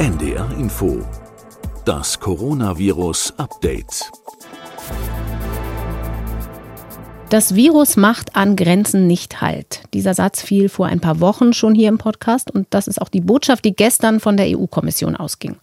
NDR Info. Das Coronavirus Update. Das Virus macht an Grenzen nicht Halt. Dieser Satz fiel vor ein paar Wochen schon hier im Podcast und das ist auch die Botschaft, die gestern von der EU-Kommission ausging.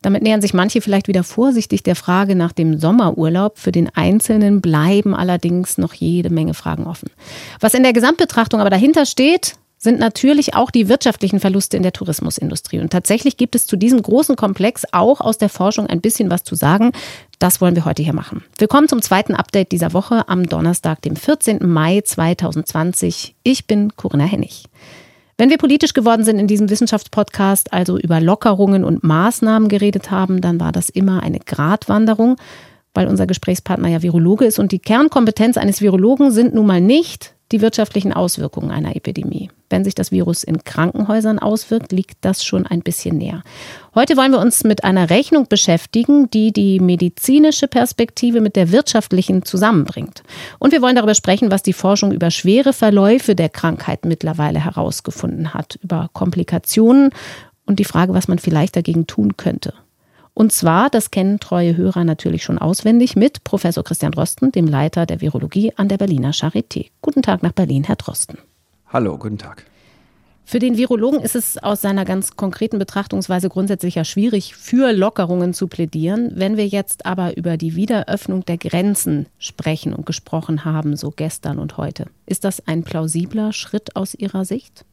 Damit nähern sich manche vielleicht wieder vorsichtig der Frage nach dem Sommerurlaub. Für den Einzelnen bleiben allerdings noch jede Menge Fragen offen. Was in der Gesamtbetrachtung aber dahinter steht, sind natürlich auch die wirtschaftlichen Verluste in der Tourismusindustrie. Und tatsächlich gibt es zu diesem großen Komplex auch aus der Forschung ein bisschen was zu sagen. Das wollen wir heute hier machen. Willkommen zum zweiten Update dieser Woche am Donnerstag, dem 14. Mai 2020. Ich bin Corinna Hennig. Wenn wir politisch geworden sind in diesem Wissenschaftspodcast, also über Lockerungen und Maßnahmen geredet haben, dann war das immer eine Gratwanderung, weil unser Gesprächspartner ja Virologe ist und die Kernkompetenz eines Virologen sind nun mal nicht die wirtschaftlichen Auswirkungen einer Epidemie. Wenn sich das Virus in Krankenhäusern auswirkt, liegt das schon ein bisschen näher. Heute wollen wir uns mit einer Rechnung beschäftigen, die die medizinische Perspektive mit der wirtschaftlichen zusammenbringt. Und wir wollen darüber sprechen, was die Forschung über schwere Verläufe der Krankheit mittlerweile herausgefunden hat, über Komplikationen und die Frage, was man vielleicht dagegen tun könnte. Und zwar, das kennen treue Hörer natürlich schon auswendig, mit Professor Christian Drosten, dem Leiter der Virologie an der Berliner Charité. Guten Tag nach Berlin, Herr Drosten. Hallo, guten Tag. Für den Virologen ist es aus seiner ganz konkreten Betrachtungsweise grundsätzlich ja schwierig, für Lockerungen zu plädieren. Wenn wir jetzt aber über die Wiederöffnung der Grenzen sprechen und gesprochen haben, so gestern und heute, ist das ein plausibler Schritt aus Ihrer Sicht?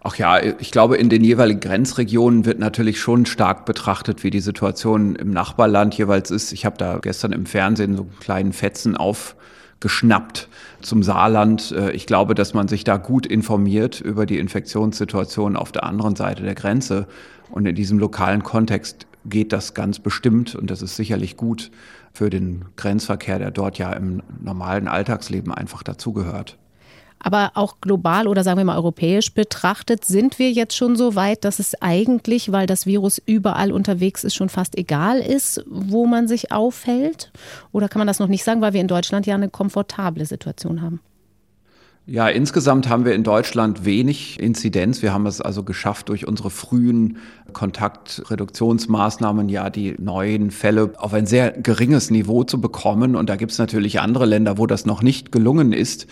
Ach ja, ich glaube, in den jeweiligen Grenzregionen wird natürlich schon stark betrachtet, wie die Situation im Nachbarland jeweils ist. Ich habe da gestern im Fernsehen so einen kleinen Fetzen aufgeschnappt zum Saarland. Äh, ich glaube, dass man sich da gut informiert über die Infektionssituation auf der anderen Seite der Grenze. Und in diesem lokalen Kontext geht das ganz bestimmt und das ist sicherlich gut für den Grenzverkehr, der dort ja im normalen Alltagsleben einfach dazugehört. Aber auch global oder sagen wir mal europäisch betrachtet, sind wir jetzt schon so weit, dass es eigentlich, weil das Virus überall unterwegs ist, schon fast egal ist, wo man sich aufhält? Oder kann man das noch nicht sagen, weil wir in Deutschland ja eine komfortable Situation haben? Ja, insgesamt haben wir in Deutschland wenig Inzidenz. Wir haben es also geschafft, durch unsere frühen Kontaktreduktionsmaßnahmen ja die neuen Fälle auf ein sehr geringes Niveau zu bekommen. Und da gibt es natürlich andere Länder, wo das noch nicht gelungen ist.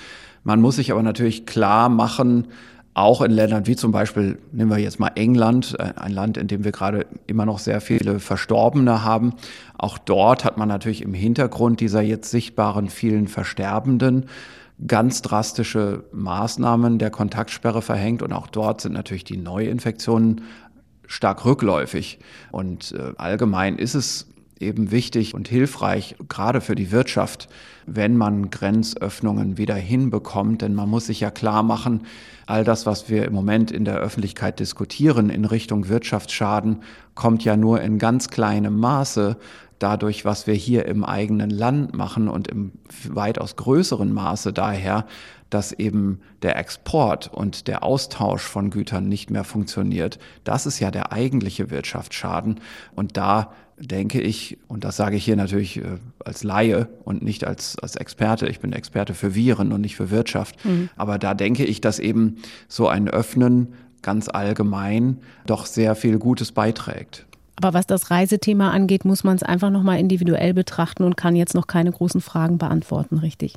Man muss sich aber natürlich klar machen, auch in Ländern wie zum Beispiel, nehmen wir jetzt mal England, äh, ein Land, in dem wir gerade immer noch sehr viele Verstorbene haben. Auch dort hat man natürlich im Hintergrund dieser jetzt sichtbaren vielen Versterbenden ganz drastische Maßnahmen der Kontaktsperre verhängt und auch dort sind natürlich die Neuinfektionen stark rückläufig. Und äh, allgemein ist es eben wichtig und hilfreich, gerade für die Wirtschaft, wenn man Grenzöffnungen wieder hinbekommt. Denn man muss sich ja klar machen, all das, was wir im Moment in der Öffentlichkeit diskutieren in Richtung Wirtschaftsschaden, kommt ja nur in ganz kleinem Maße dadurch, was wir hier im eigenen Land machen und im weitaus größeren Maße daher, dass eben der Export und der Austausch von Gütern nicht mehr funktioniert. Das ist ja der eigentliche Wirtschaftsschaden. Und da denke ich, und das sage ich hier natürlich äh, als Laie und nicht als, als Experte, ich bin Experte für Viren und nicht für Wirtschaft, mhm. aber da denke ich, dass eben so ein Öffnen ganz allgemein doch sehr viel Gutes beiträgt. Aber was das Reisethema angeht, muss man es einfach nochmal individuell betrachten und kann jetzt noch keine großen Fragen beantworten, richtig?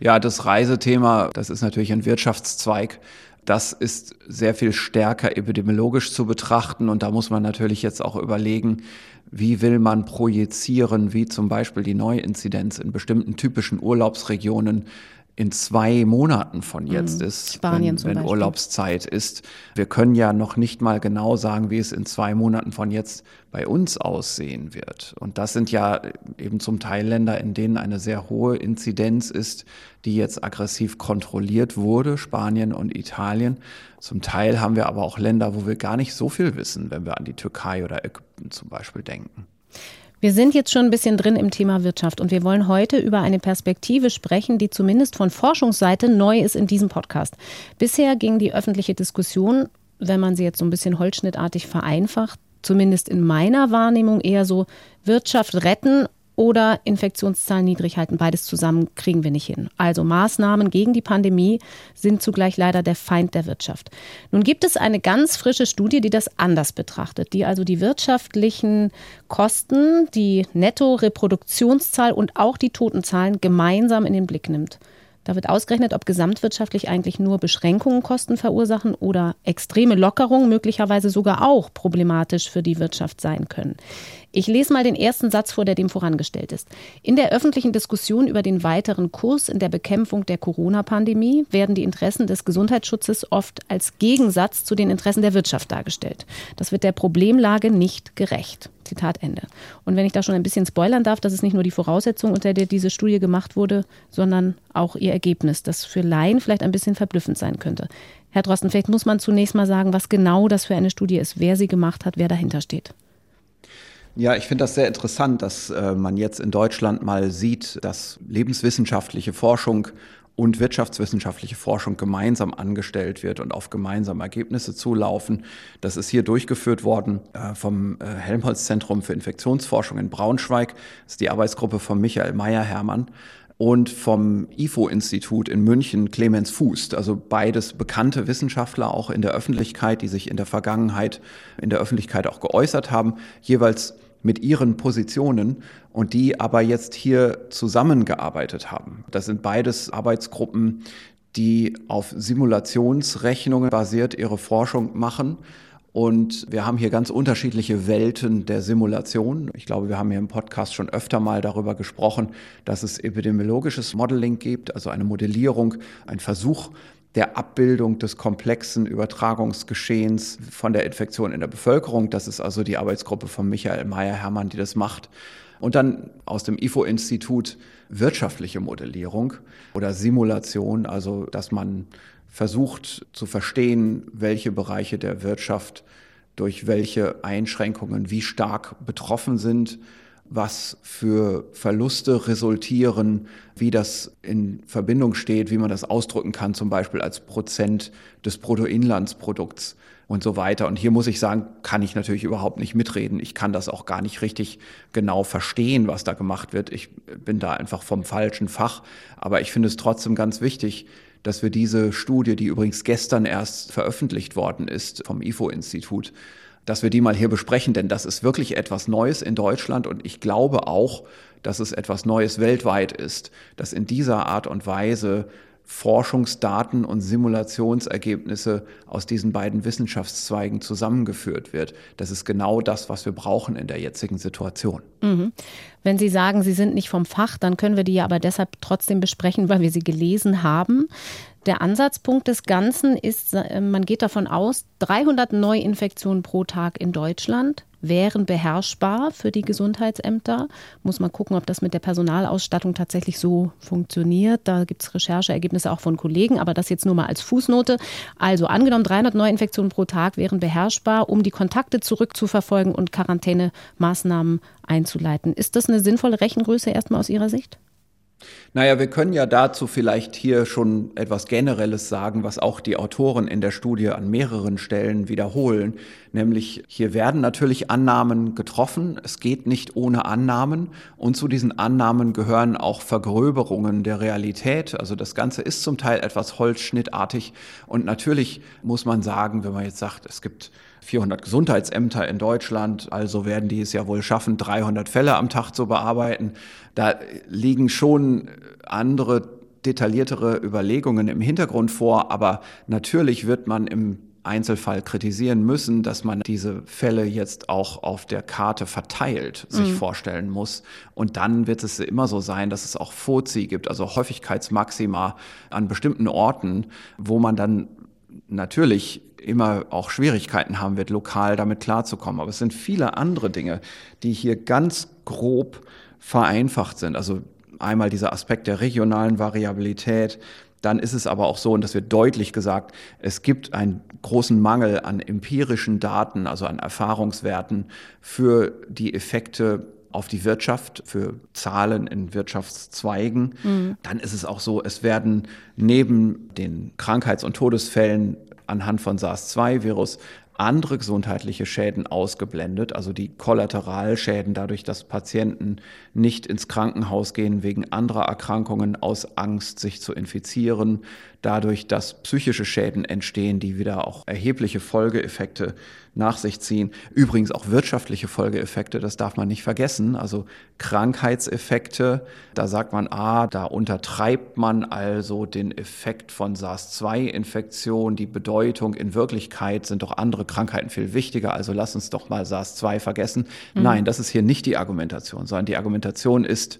Ja, das Reisethema, das ist natürlich ein Wirtschaftszweig. Das ist sehr viel stärker epidemiologisch zu betrachten. Und da muss man natürlich jetzt auch überlegen, wie will man projizieren, wie zum Beispiel die Neuinzidenz in bestimmten typischen Urlaubsregionen in zwei Monaten von jetzt mhm. ist, Spanien wenn, wenn Urlaubszeit ist. Wir können ja noch nicht mal genau sagen, wie es in zwei Monaten von jetzt bei uns aussehen wird. Und das sind ja eben zum Teil Länder, in denen eine sehr hohe Inzidenz ist, die jetzt aggressiv kontrolliert wurde, Spanien und Italien. Zum Teil haben wir aber auch Länder, wo wir gar nicht so viel wissen, wenn wir an die Türkei oder Ägypten zum Beispiel denken. Wir sind jetzt schon ein bisschen drin im Thema Wirtschaft und wir wollen heute über eine Perspektive sprechen, die zumindest von Forschungsseite neu ist in diesem Podcast. Bisher ging die öffentliche Diskussion, wenn man sie jetzt so ein bisschen holzschnittartig vereinfacht, zumindest in meiner Wahrnehmung eher so Wirtschaft retten oder Infektionszahlen niedrig halten. Beides zusammen kriegen wir nicht hin. Also Maßnahmen gegen die Pandemie sind zugleich leider der Feind der Wirtschaft. Nun gibt es eine ganz frische Studie, die das anders betrachtet, die also die wirtschaftlichen Kosten, die Netto-Reproduktionszahl und auch die Totenzahlen gemeinsam in den Blick nimmt. Da wird ausgerechnet, ob gesamtwirtschaftlich eigentlich nur Beschränkungen Kosten verursachen oder extreme Lockerungen möglicherweise sogar auch problematisch für die Wirtschaft sein können. Ich lese mal den ersten Satz vor, der dem vorangestellt ist. In der öffentlichen Diskussion über den weiteren Kurs in der Bekämpfung der Corona-Pandemie werden die Interessen des Gesundheitsschutzes oft als Gegensatz zu den Interessen der Wirtschaft dargestellt. Das wird der Problemlage nicht gerecht. Zitat Ende. Und wenn ich da schon ein bisschen spoilern darf, das ist nicht nur die Voraussetzung, unter der diese Studie gemacht wurde, sondern auch ihr Ergebnis, das für Laien vielleicht ein bisschen verblüffend sein könnte. Herr Drosten, vielleicht muss man zunächst mal sagen, was genau das für eine Studie ist, wer sie gemacht hat, wer dahinter steht. Ja, ich finde das sehr interessant, dass äh, man jetzt in Deutschland mal sieht, dass lebenswissenschaftliche Forschung und wirtschaftswissenschaftliche Forschung gemeinsam angestellt wird und auf gemeinsame Ergebnisse zulaufen. Das ist hier durchgeführt worden äh, vom äh, Helmholtz-Zentrum für Infektionsforschung in Braunschweig. Das ist die Arbeitsgruppe von Michael Meyer-Hermann und vom IFO-Institut in München Clemens Fußt. Also beides bekannte Wissenschaftler auch in der Öffentlichkeit, die sich in der Vergangenheit in der Öffentlichkeit auch geäußert haben, jeweils mit ihren Positionen und die aber jetzt hier zusammengearbeitet haben. Das sind beides Arbeitsgruppen, die auf Simulationsrechnungen basiert ihre Forschung machen. Und wir haben hier ganz unterschiedliche Welten der Simulation. Ich glaube, wir haben hier im Podcast schon öfter mal darüber gesprochen, dass es epidemiologisches Modeling gibt, also eine Modellierung, ein Versuch, der Abbildung des komplexen Übertragungsgeschehens von der Infektion in der Bevölkerung. Das ist also die Arbeitsgruppe von Michael Meyer-Hermann, die das macht. Und dann aus dem IFO-Institut wirtschaftliche Modellierung oder Simulation, also dass man versucht zu verstehen, welche Bereiche der Wirtschaft durch welche Einschränkungen wie stark betroffen sind was für Verluste resultieren, wie das in Verbindung steht, wie man das ausdrücken kann, zum Beispiel als Prozent des Bruttoinlandsprodukts und so weiter. Und hier muss ich sagen, kann ich natürlich überhaupt nicht mitreden. Ich kann das auch gar nicht richtig genau verstehen, was da gemacht wird. Ich bin da einfach vom falschen Fach. Aber ich finde es trotzdem ganz wichtig, dass wir diese Studie, die übrigens gestern erst veröffentlicht worden ist vom IFO-Institut, dass wir die mal hier besprechen, denn das ist wirklich etwas Neues in Deutschland und ich glaube auch, dass es etwas Neues weltweit ist, dass in dieser Art und Weise Forschungsdaten und Simulationsergebnisse aus diesen beiden Wissenschaftszweigen zusammengeführt wird. Das ist genau das, was wir brauchen in der jetzigen Situation. Mhm. Wenn Sie sagen, Sie sind nicht vom Fach, dann können wir die ja aber deshalb trotzdem besprechen, weil wir sie gelesen haben. Der Ansatzpunkt des Ganzen ist, äh, man geht davon aus, 300 Neuinfektionen pro Tag in Deutschland wären beherrschbar für die Gesundheitsämter. Muss man gucken, ob das mit der Personalausstattung tatsächlich so funktioniert. Da gibt es Rechercheergebnisse auch von Kollegen, aber das jetzt nur mal als Fußnote. Also angenommen, 300 Neuinfektionen pro Tag wären beherrschbar, um die Kontakte zurückzuverfolgen und Quarantänemaßnahmen einzuleiten. Ist das eine sinnvolle Rechengröße erstmal aus Ihrer Sicht? Naja, wir können ja dazu vielleicht hier schon etwas Generelles sagen, was auch die Autoren in der Studie an mehreren Stellen wiederholen. Nämlich hier werden natürlich Annahmen getroffen. Es geht nicht ohne Annahmen. Und zu diesen Annahmen gehören auch Vergröberungen der Realität. Also das Ganze ist zum Teil etwas holzschnittartig. Und natürlich muss man sagen, wenn man jetzt sagt, es gibt 400 Gesundheitsämter in Deutschland, also werden die es ja wohl schaffen, 300 Fälle am Tag zu bearbeiten. Da liegen schon andere detailliertere Überlegungen im Hintergrund vor, aber natürlich wird man im Einzelfall kritisieren müssen, dass man diese Fälle jetzt auch auf der Karte verteilt sich mhm. vorstellen muss. Und dann wird es immer so sein, dass es auch FOZI gibt, also Häufigkeitsmaxima an bestimmten Orten, wo man dann natürlich immer auch Schwierigkeiten haben wird, lokal damit klarzukommen. Aber es sind viele andere Dinge, die hier ganz grob vereinfacht sind. Also einmal dieser Aspekt der regionalen Variabilität. Dann ist es aber auch so, und das wird deutlich gesagt, es gibt einen großen Mangel an empirischen Daten, also an Erfahrungswerten für die Effekte auf die Wirtschaft, für Zahlen in Wirtschaftszweigen. Mhm. Dann ist es auch so, es werden neben den Krankheits- und Todesfällen anhand von SARS-2-Virus andere gesundheitliche Schäden ausgeblendet, also die Kollateralschäden dadurch, dass Patienten nicht ins Krankenhaus gehen wegen anderer Erkrankungen aus Angst, sich zu infizieren, dadurch, dass psychische Schäden entstehen, die wieder auch erhebliche Folgeeffekte nach sich ziehen. Übrigens auch wirtschaftliche Folgeeffekte, das darf man nicht vergessen. Also Krankheitseffekte, da sagt man, ah, da untertreibt man also den Effekt von SARS-2-Infektion. Die Bedeutung in Wirklichkeit sind doch andere Krankheiten viel wichtiger. Also lass uns doch mal SARS-2 vergessen. Mhm. Nein, das ist hier nicht die Argumentation, sondern die Argumentation ist,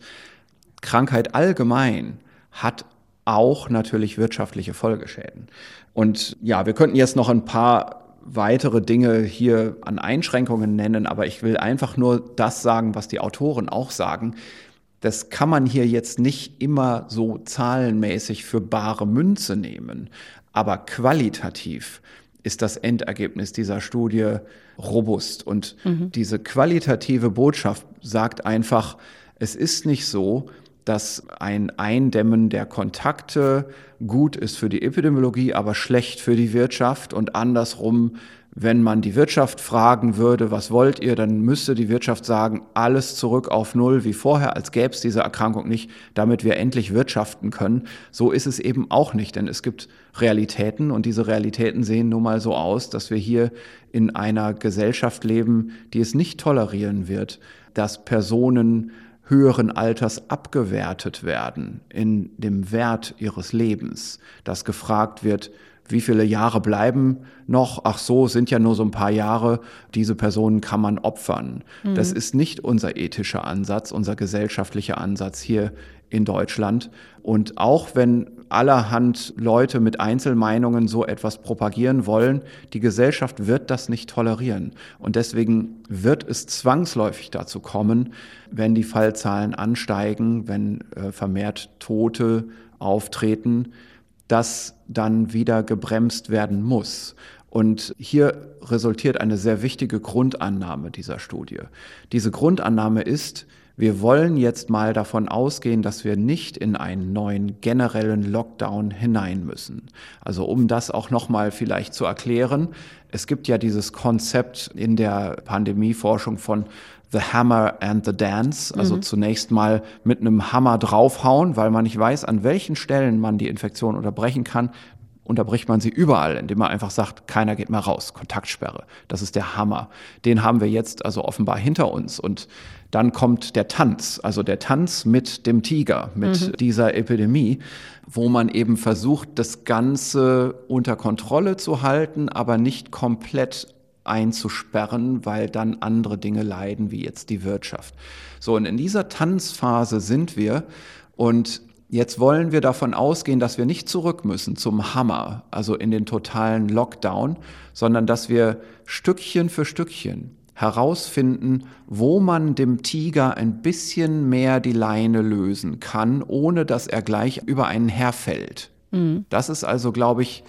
Krankheit allgemein hat auch natürlich wirtschaftliche Folgeschäden. Und ja, wir könnten jetzt noch ein paar weitere Dinge hier an Einschränkungen nennen, aber ich will einfach nur das sagen, was die Autoren auch sagen. Das kann man hier jetzt nicht immer so zahlenmäßig für bare Münze nehmen, aber qualitativ ist das Endergebnis dieser Studie robust. Und mhm. diese qualitative Botschaft sagt einfach, es ist nicht so, dass ein Eindämmen der Kontakte gut ist für die Epidemiologie, aber schlecht für die Wirtschaft und andersrum, wenn man die Wirtschaft fragen würde, was wollt ihr, dann müsste die Wirtschaft sagen, alles zurück auf Null wie vorher, als gäbe es diese Erkrankung nicht, damit wir endlich wirtschaften können. So ist es eben auch nicht, denn es gibt Realitäten und diese Realitäten sehen nun mal so aus, dass wir hier in einer Gesellschaft leben, die es nicht tolerieren wird, dass Personen höheren Alters abgewertet werden in dem Wert ihres Lebens, dass gefragt wird, wie viele Jahre bleiben noch? Ach so, sind ja nur so ein paar Jahre. Diese Personen kann man opfern. Mhm. Das ist nicht unser ethischer Ansatz, unser gesellschaftlicher Ansatz hier in Deutschland. Und auch wenn allerhand Leute mit Einzelmeinungen so etwas propagieren wollen, die Gesellschaft wird das nicht tolerieren. Und deswegen wird es zwangsläufig dazu kommen, wenn die Fallzahlen ansteigen, wenn äh, vermehrt Tote auftreten, dass dann wieder gebremst werden muss. Und hier resultiert eine sehr wichtige Grundannahme dieser Studie. Diese Grundannahme ist, wir wollen jetzt mal davon ausgehen, dass wir nicht in einen neuen generellen Lockdown hinein müssen. Also um das auch nochmal vielleicht zu erklären, es gibt ja dieses Konzept in der Pandemieforschung von The Hammer and the Dance, also mhm. zunächst mal mit einem Hammer draufhauen, weil man nicht weiß, an welchen Stellen man die Infektion unterbrechen kann, unterbricht man sie überall, indem man einfach sagt, keiner geht mehr raus, Kontaktsperre. Das ist der Hammer. Den haben wir jetzt also offenbar hinter uns. Und dann kommt der Tanz, also der Tanz mit dem Tiger, mit mhm. dieser Epidemie, wo man eben versucht, das Ganze unter Kontrolle zu halten, aber nicht komplett einzusperren, weil dann andere Dinge leiden, wie jetzt die Wirtschaft. So, und in dieser Tanzphase sind wir und Jetzt wollen wir davon ausgehen, dass wir nicht zurück müssen zum Hammer, also in den totalen Lockdown, sondern dass wir Stückchen für Stückchen herausfinden, wo man dem Tiger ein bisschen mehr die Leine lösen kann, ohne dass er gleich über einen herfällt. Mhm. Das ist also, glaube ich,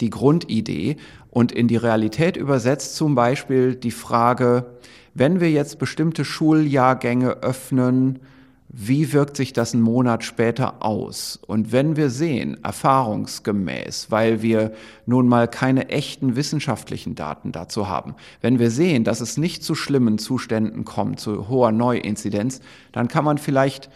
die Grundidee. Und in die Realität übersetzt zum Beispiel die Frage, wenn wir jetzt bestimmte Schuljahrgänge öffnen, wie wirkt sich das einen Monat später aus? Und wenn wir sehen, erfahrungsgemäß, weil wir nun mal keine echten wissenschaftlichen Daten dazu haben, wenn wir sehen, dass es nicht zu schlimmen Zuständen kommt, zu hoher Neuinzidenz, dann kann man vielleicht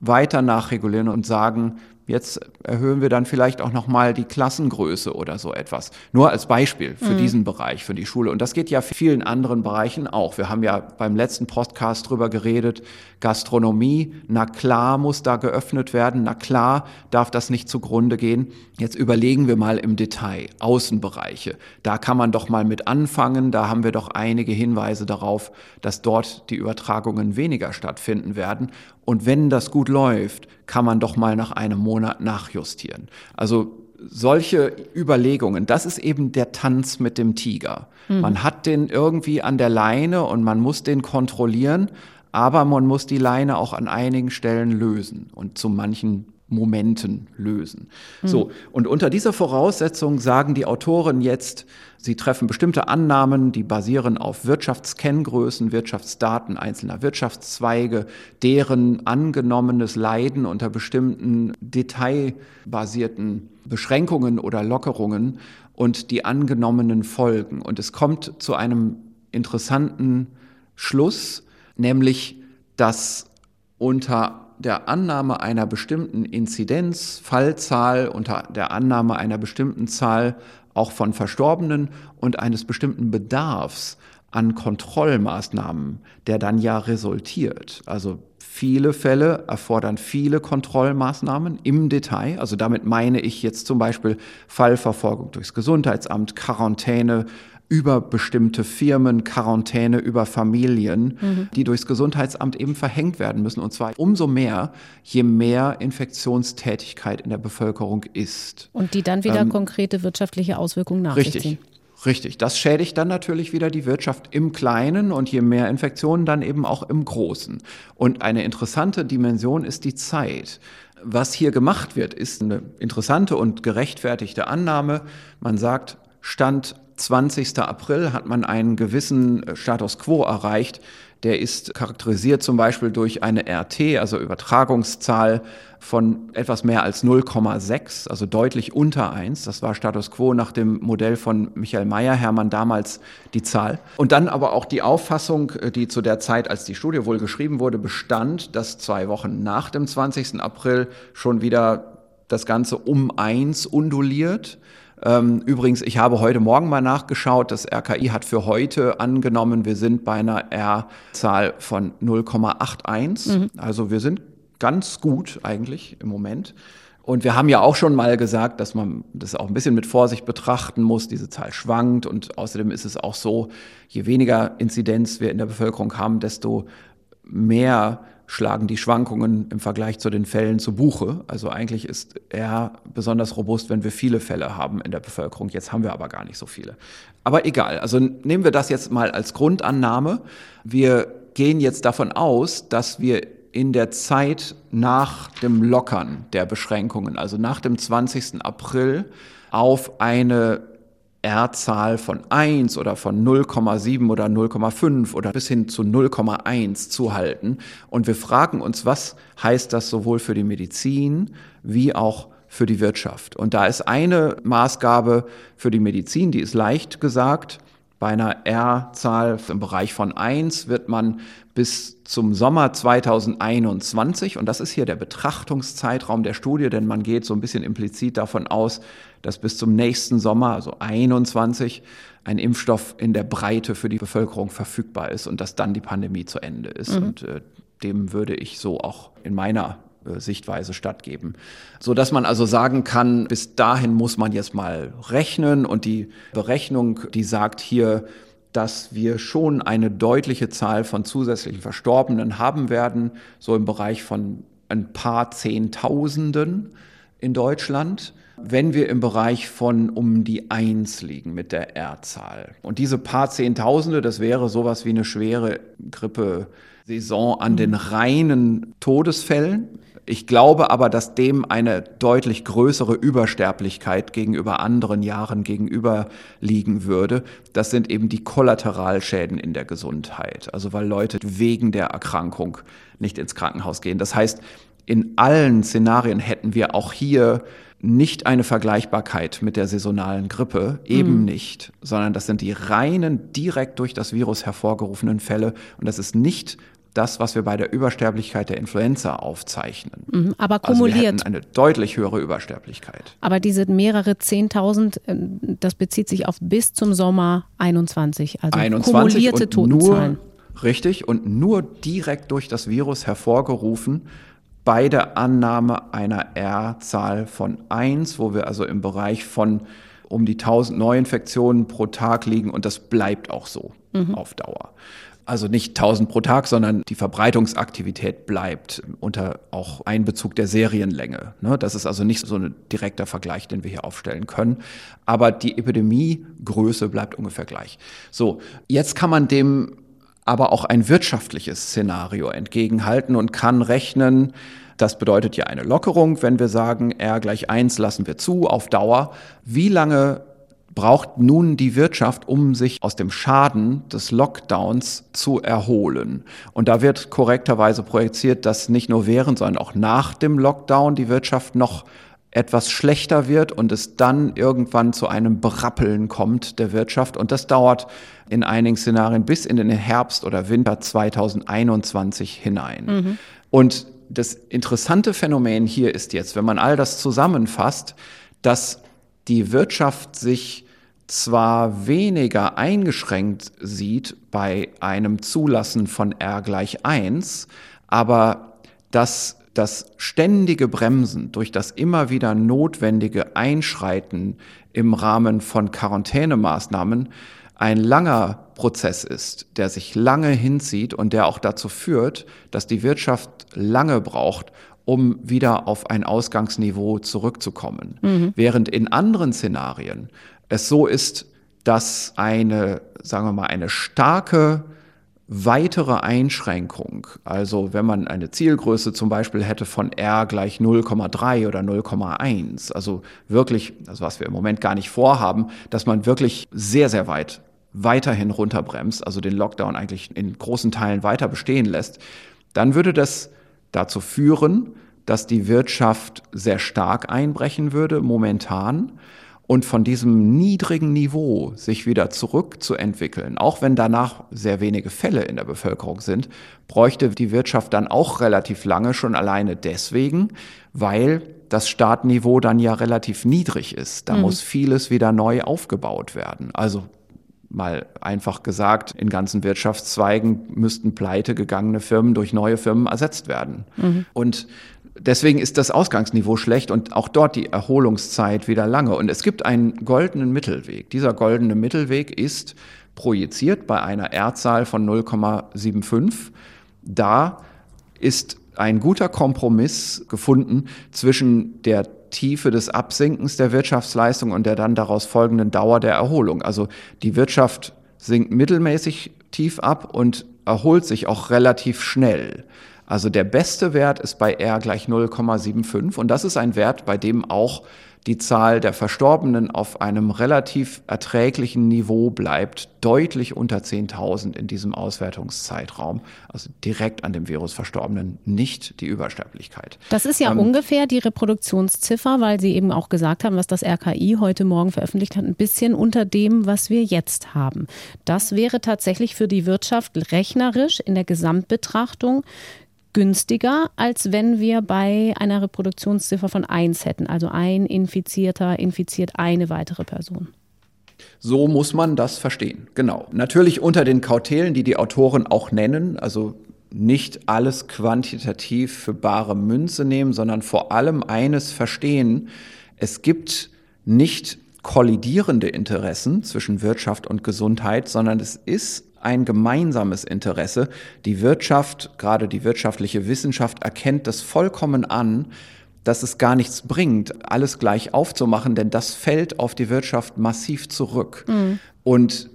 weiter nachregulieren und sagen, Jetzt erhöhen wir dann vielleicht auch nochmal die Klassengröße oder so etwas. Nur als Beispiel für mhm. diesen Bereich, für die Schule. Und das geht ja vielen anderen Bereichen auch. Wir haben ja beim letzten Podcast drüber geredet, Gastronomie, na klar muss da geöffnet werden, na klar darf das nicht zugrunde gehen. Jetzt überlegen wir mal im Detail, Außenbereiche. Da kann man doch mal mit anfangen. Da haben wir doch einige Hinweise darauf, dass dort die Übertragungen weniger stattfinden werden. Und wenn das gut läuft, kann man doch mal nach einem Monat nachjustieren. Also solche Überlegungen, das ist eben der Tanz mit dem Tiger. Mhm. Man hat den irgendwie an der Leine und man muss den kontrollieren, aber man muss die Leine auch an einigen Stellen lösen und zu manchen Momenten lösen. Mhm. So, und unter dieser Voraussetzung sagen die Autoren jetzt, sie treffen bestimmte Annahmen, die basieren auf Wirtschaftskenngrößen, Wirtschaftsdaten einzelner Wirtschaftszweige, deren angenommenes Leiden unter bestimmten detailbasierten Beschränkungen oder Lockerungen und die angenommenen Folgen. Und es kommt zu einem interessanten Schluss, nämlich, dass unter der Annahme einer bestimmten Inzidenz, Fallzahl, unter der Annahme einer bestimmten Zahl auch von Verstorbenen und eines bestimmten Bedarfs an Kontrollmaßnahmen, der dann ja resultiert. Also viele Fälle erfordern viele Kontrollmaßnahmen im Detail. Also damit meine ich jetzt zum Beispiel Fallverfolgung durchs Gesundheitsamt, Quarantäne, über bestimmte Firmen, Quarantäne über Familien, mhm. die durchs Gesundheitsamt eben verhängt werden müssen. Und zwar umso mehr, je mehr Infektionstätigkeit in der Bevölkerung ist. Und die dann wieder ähm, konkrete wirtschaftliche Auswirkungen nach richtig. sich ziehen. Richtig, das schädigt dann natürlich wieder die Wirtschaft im Kleinen und je mehr Infektionen dann eben auch im Großen. Und eine interessante Dimension ist die Zeit. Was hier gemacht wird, ist eine interessante und gerechtfertigte Annahme. Man sagt, Stand 20. April hat man einen gewissen äh, Status quo erreicht. Der ist charakterisiert zum Beispiel durch eine RT, also Übertragungszahl von etwas mehr als 0,6, also deutlich unter 1. Das war Status quo nach dem Modell von Michael Mayer, Hermann damals die Zahl. Und dann aber auch die Auffassung, äh, die zu der Zeit, als die Studie wohl geschrieben wurde, bestand, dass zwei Wochen nach dem 20. April schon wieder das Ganze um 1 unduliert. Ähm, übrigens, ich habe heute Morgen mal nachgeschaut. Das RKI hat für heute angenommen, wir sind bei einer R-Zahl von 0,81. Mhm. Also wir sind ganz gut eigentlich im Moment. Und wir haben ja auch schon mal gesagt, dass man das auch ein bisschen mit Vorsicht betrachten muss. Diese Zahl schwankt und außerdem ist es auch so, je weniger Inzidenz wir in der Bevölkerung haben, desto mehr schlagen die Schwankungen im Vergleich zu den Fällen zu Buche. Also eigentlich ist er besonders robust, wenn wir viele Fälle haben in der Bevölkerung. Jetzt haben wir aber gar nicht so viele. Aber egal, also nehmen wir das jetzt mal als Grundannahme. Wir gehen jetzt davon aus, dass wir in der Zeit nach dem Lockern der Beschränkungen, also nach dem 20. April, auf eine R-Zahl von 1 oder von 0,7 oder 0,5 oder bis hin zu 0,1 zu halten. Und wir fragen uns, was heißt das sowohl für die Medizin wie auch für die Wirtschaft? Und da ist eine Maßgabe für die Medizin, die ist leicht gesagt. Bei einer R-Zahl im Bereich von 1 wird man bis zum Sommer 2021, und das ist hier der Betrachtungszeitraum der Studie, denn man geht so ein bisschen implizit davon aus, dass bis zum nächsten Sommer, also 21, ein Impfstoff in der Breite für die Bevölkerung verfügbar ist und dass dann die Pandemie zu Ende ist. Mhm. Und äh, dem würde ich so auch in meiner äh, Sichtweise stattgeben. So dass man also sagen kann, bis dahin muss man jetzt mal rechnen und die Berechnung, die sagt hier, dass wir schon eine deutliche Zahl von zusätzlichen Verstorbenen haben werden, so im Bereich von ein paar Zehntausenden in Deutschland, wenn wir im Bereich von um die Eins liegen mit der R-Zahl. Und diese paar Zehntausende, das wäre sowas wie eine schwere Grippe-Saison an den reinen Todesfällen. Ich glaube aber, dass dem eine deutlich größere Übersterblichkeit gegenüber anderen Jahren gegenüber liegen würde. Das sind eben die Kollateralschäden in der Gesundheit. Also weil Leute wegen der Erkrankung nicht ins Krankenhaus gehen. Das heißt, in allen Szenarien hätten wir auch hier nicht eine Vergleichbarkeit mit der saisonalen Grippe, eben mhm. nicht, sondern das sind die reinen, direkt durch das Virus hervorgerufenen Fälle. Und das ist nicht das, was wir bei der Übersterblichkeit der Influenza aufzeichnen. Mhm, aber kumuliert. Also eine deutlich höhere Übersterblichkeit. Aber diese mehrere 10.000, äh, das bezieht sich auf bis zum Sommer 21, also 21 kumulierte Totenzahlen. Nur, richtig, und nur direkt durch das Virus hervorgerufen bei der Annahme einer R-Zahl von 1, wo wir also im Bereich von um die 1000 Neuinfektionen pro Tag liegen und das bleibt auch so mhm. auf Dauer. Also nicht 1000 pro Tag, sondern die Verbreitungsaktivität bleibt unter auch Einbezug der Serienlänge. Ne? Das ist also nicht so ein direkter Vergleich, den wir hier aufstellen können. Aber die Epidemiegröße bleibt ungefähr gleich. So, jetzt kann man dem aber auch ein wirtschaftliches Szenario entgegenhalten und kann rechnen, das bedeutet ja eine Lockerung, wenn wir sagen, R gleich eins lassen wir zu auf Dauer. Wie lange braucht nun die Wirtschaft, um sich aus dem Schaden des Lockdowns zu erholen. Und da wird korrekterweise projiziert, dass nicht nur während, sondern auch nach dem Lockdown die Wirtschaft noch etwas schlechter wird und es dann irgendwann zu einem Brappeln kommt der Wirtschaft. Und das dauert in einigen Szenarien bis in den Herbst oder Winter 2021 hinein. Mhm. Und das interessante Phänomen hier ist jetzt, wenn man all das zusammenfasst, dass die Wirtschaft sich zwar weniger eingeschränkt sieht bei einem Zulassen von R gleich 1, aber dass das ständige Bremsen durch das immer wieder notwendige Einschreiten im Rahmen von Quarantänemaßnahmen ein langer Prozess ist, der sich lange hinzieht und der auch dazu führt, dass die Wirtschaft lange braucht, um wieder auf ein Ausgangsniveau zurückzukommen. Mhm. Während in anderen Szenarien es so ist, dass eine, sagen wir mal, eine starke weitere Einschränkung, also wenn man eine Zielgröße zum Beispiel hätte von R gleich 0,3 oder 0,1, also wirklich, also was wir im Moment gar nicht vorhaben, dass man wirklich sehr, sehr weit weiterhin runterbremst, also den Lockdown eigentlich in großen Teilen weiter bestehen lässt, dann würde das dazu führen, dass die Wirtschaft sehr stark einbrechen würde momentan und von diesem niedrigen Niveau sich wieder zurückzuentwickeln, auch wenn danach sehr wenige Fälle in der Bevölkerung sind, bräuchte die Wirtschaft dann auch relativ lange, schon alleine deswegen, weil das Startniveau dann ja relativ niedrig ist. Da mhm. muss vieles wieder neu aufgebaut werden. Also mal einfach gesagt, in ganzen Wirtschaftszweigen müssten pleite gegangene Firmen durch neue Firmen ersetzt werden. Mhm. Und Deswegen ist das Ausgangsniveau schlecht und auch dort die Erholungszeit wieder lange. Und es gibt einen goldenen Mittelweg. Dieser goldene Mittelweg ist projiziert bei einer R-Zahl von 0,75. Da ist ein guter Kompromiss gefunden zwischen der Tiefe des Absinkens der Wirtschaftsleistung und der dann daraus folgenden Dauer der Erholung. Also die Wirtschaft sinkt mittelmäßig tief ab und erholt sich auch relativ schnell. Also der beste Wert ist bei R gleich 0,75 und das ist ein Wert, bei dem auch die Zahl der Verstorbenen auf einem relativ erträglichen Niveau bleibt, deutlich unter 10.000 in diesem Auswertungszeitraum, also direkt an dem Virus Verstorbenen, nicht die Übersterblichkeit. Das ist ja ähm, ungefähr die Reproduktionsziffer, weil Sie eben auch gesagt haben, was das RKI heute Morgen veröffentlicht hat, ein bisschen unter dem, was wir jetzt haben. Das wäre tatsächlich für die Wirtschaft rechnerisch in der Gesamtbetrachtung günstiger, als wenn wir bei einer Reproduktionsziffer von 1 hätten. Also ein Infizierter infiziert eine weitere Person. So muss man das verstehen. Genau. Natürlich unter den Kautelen, die die Autoren auch nennen, also nicht alles quantitativ für bare Münze nehmen, sondern vor allem eines verstehen. Es gibt nicht kollidierende Interessen zwischen Wirtschaft und Gesundheit, sondern es ist ein gemeinsames Interesse. Die Wirtschaft, gerade die wirtschaftliche Wissenschaft, erkennt das vollkommen an, dass es gar nichts bringt, alles gleich aufzumachen, denn das fällt auf die Wirtschaft massiv zurück. Mhm. Und